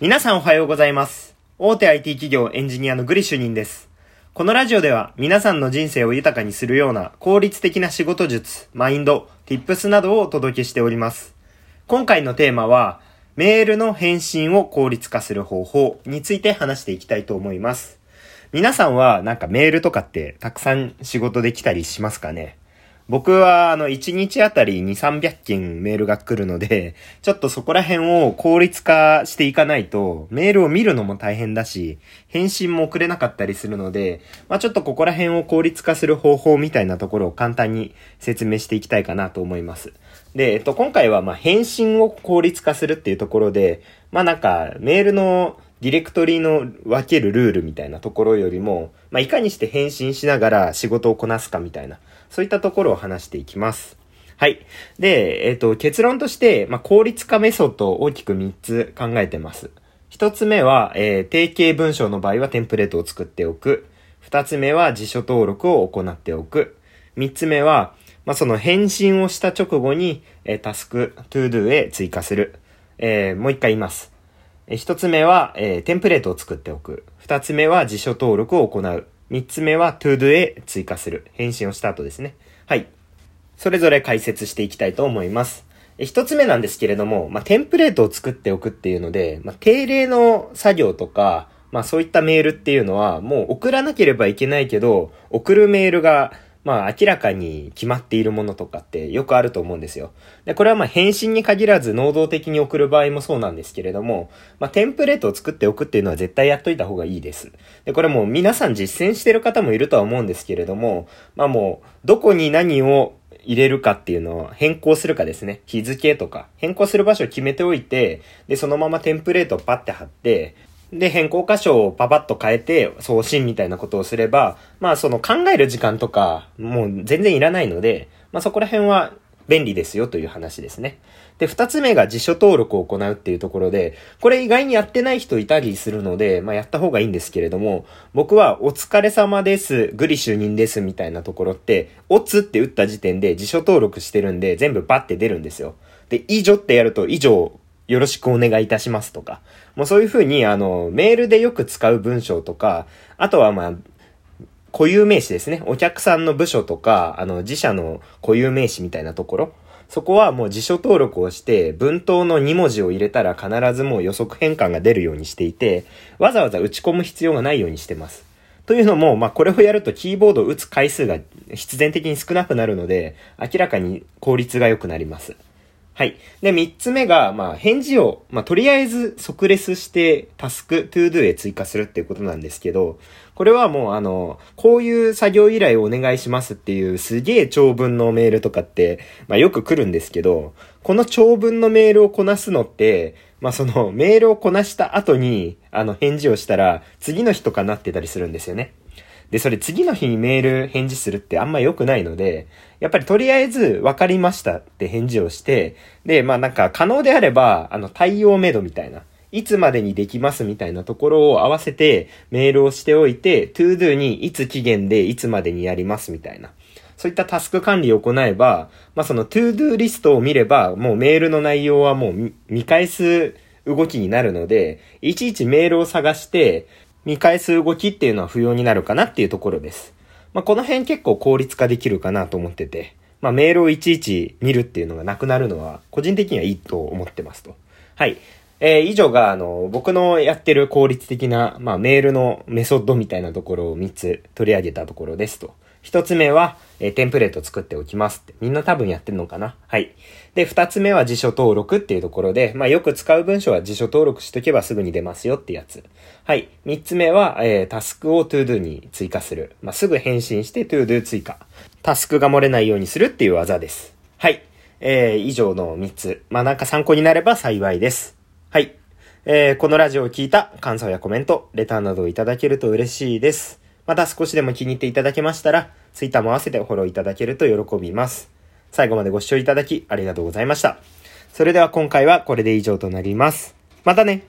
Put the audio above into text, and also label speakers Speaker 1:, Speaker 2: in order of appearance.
Speaker 1: 皆さんおはようございます。大手 IT 企業エンジニアのグリ主任です。このラジオでは皆さんの人生を豊かにするような効率的な仕事術、マインド、tips などをお届けしております。今回のテーマは、メールの返信を効率化する方法について話していきたいと思います。皆さんはなんかメールとかってたくさん仕事できたりしますかね？僕はあの1日あたり2、300件メールが来るので、ちょっとそこら辺を効率化していかないと、メールを見るのも大変だし、返信も送れなかったりするので、まあちょっとここら辺を効率化する方法みたいなところを簡単に説明していきたいかなと思います。で、えっと、今回はまあ返信を効率化するっていうところで、まあなんかメールのディレクトリの分けるルールみたいなところよりも、まあいかにして返信しながら仕事をこなすかみたいな、そういったところを話していきます。はい。で、えっ、と、結論として、まあ、効率化メソッドを大きく3つ考えてます。1つ目は、えー定型文章の場合はテンプレートを作っておく。2つ目は辞書登録を行っておく。3つ目は、まあ、その返信をした直後に、えータスク、トゥードゥへ追加する。えーもう一回言います。えー一つ目は、えーテンプレートを作っておく。二つ目は辞書登録を行う。三つ目は to do へ追加する。返信をした後ですね。はい。それぞれ解説していきたいと思います。一つ目なんですけれども、まあ、テンプレートを作っておくっていうので、まあ、定例の作業とか、まあ、そういったメールっていうのは、もう送らなければいけないけど、送るメールが、まあ明らかに決まっているものとかってよくあると思うんですよ。で、これはまあ返信に限らず能動的に送る場合もそうなんですけれども、まあテンプレートを作っておくっていうのは絶対やっといた方がいいです。で、これもう皆さん実践してる方もいるとは思うんですけれども、まあもうどこに何を入れるかっていうのを変更するかですね。日付とか変更する場所を決めておいて、で、そのままテンプレートをパッて貼って、で、変更箇所をパパッと変えて送信みたいなことをすれば、まあその考える時間とか、もう全然いらないので、まあそこら辺は便利ですよという話ですね。で、二つ目が辞書登録を行うっていうところで、これ意外にやってない人いたりするので、まあやった方がいいんですけれども、僕はお疲れ様です、グリ就任ですみたいなところって、おつって打った時点で辞書登録してるんで、全部バッて出るんですよ。で、以上ってやると、以上よろしくお願いいたしますとか、もうそういうふうに、あの、メールでよく使う文章とか、あとはまあ、固有名詞ですね。お客さんの部署とか、あの、自社の固有名詞みたいなところ。そこはもう辞書登録をして、文頭の2文字を入れたら必ずもう予測変換が出るようにしていて、わざわざ打ち込む必要がないようにしてます。というのも、まあ、これをやるとキーボードを打つ回数が必然的に少なくなるので、明らかに効率が良くなります。はい。で、三つ目が、まあ、返事を、まあ、とりあえず即レスして、タスク、トゥードゥへ追加するっていうことなんですけど、これはもう、あの、こういう作業依頼をお願いしますっていう、すげえ長文のメールとかって、まあ、よく来るんですけど、この長文のメールをこなすのって、まあ、その、メールをこなした後に、あの、返事をしたら、次の日とかなってたりするんですよね。で、それ次の日にメール返事するってあんま良くないので、やっぱりとりあえず分かりましたって返事をして、で、まあなんか可能であれば、あの対応メドみたいな、いつまでにできますみたいなところを合わせてメールをしておいて、to do にいつ期限でいつまでにやりますみたいな。そういったタスク管理を行えば、まあその to do リストを見れば、もうメールの内容はもう見返す動きになるので、いちいちメールを探して、見返す動きっていうのは不要になるかなっていうところです。まあ、この辺結構効率化できるかなと思ってて、まあ、メールをいちいち見るっていうのがなくなるのは、個人的にはいいと思ってますと。はい。えー以上が、あの、僕のやってる効率的な、まあ、メールのメソッドみたいなところを3つ取り上げたところですと。1つ目は、えーテンプレート作っておきますって。みんな多分やってるのかな？はい。で、2つ目は辞書登録っていうところで、まあ、よく使う文章は辞書登録しとけばすぐに出ますよってやつ。はい。3つ目は、えータスクを ToDo に追加する。まあ、すぐ返信して ToDo 追加。タスクが漏れないようにするっていう技です。はい。えー以上の3つ。まあ、なんか参考になれば幸いです。はい。えーこのラジオを聞いた感想やコメント、レターなどをいただけると嬉しいです。また少しでも気に入っていただけましたら、ツイッターも合わせてフォローいただけると喜びます。最後までご視聴いただきありがとうございました。それでは今回はこれで以上となります。またね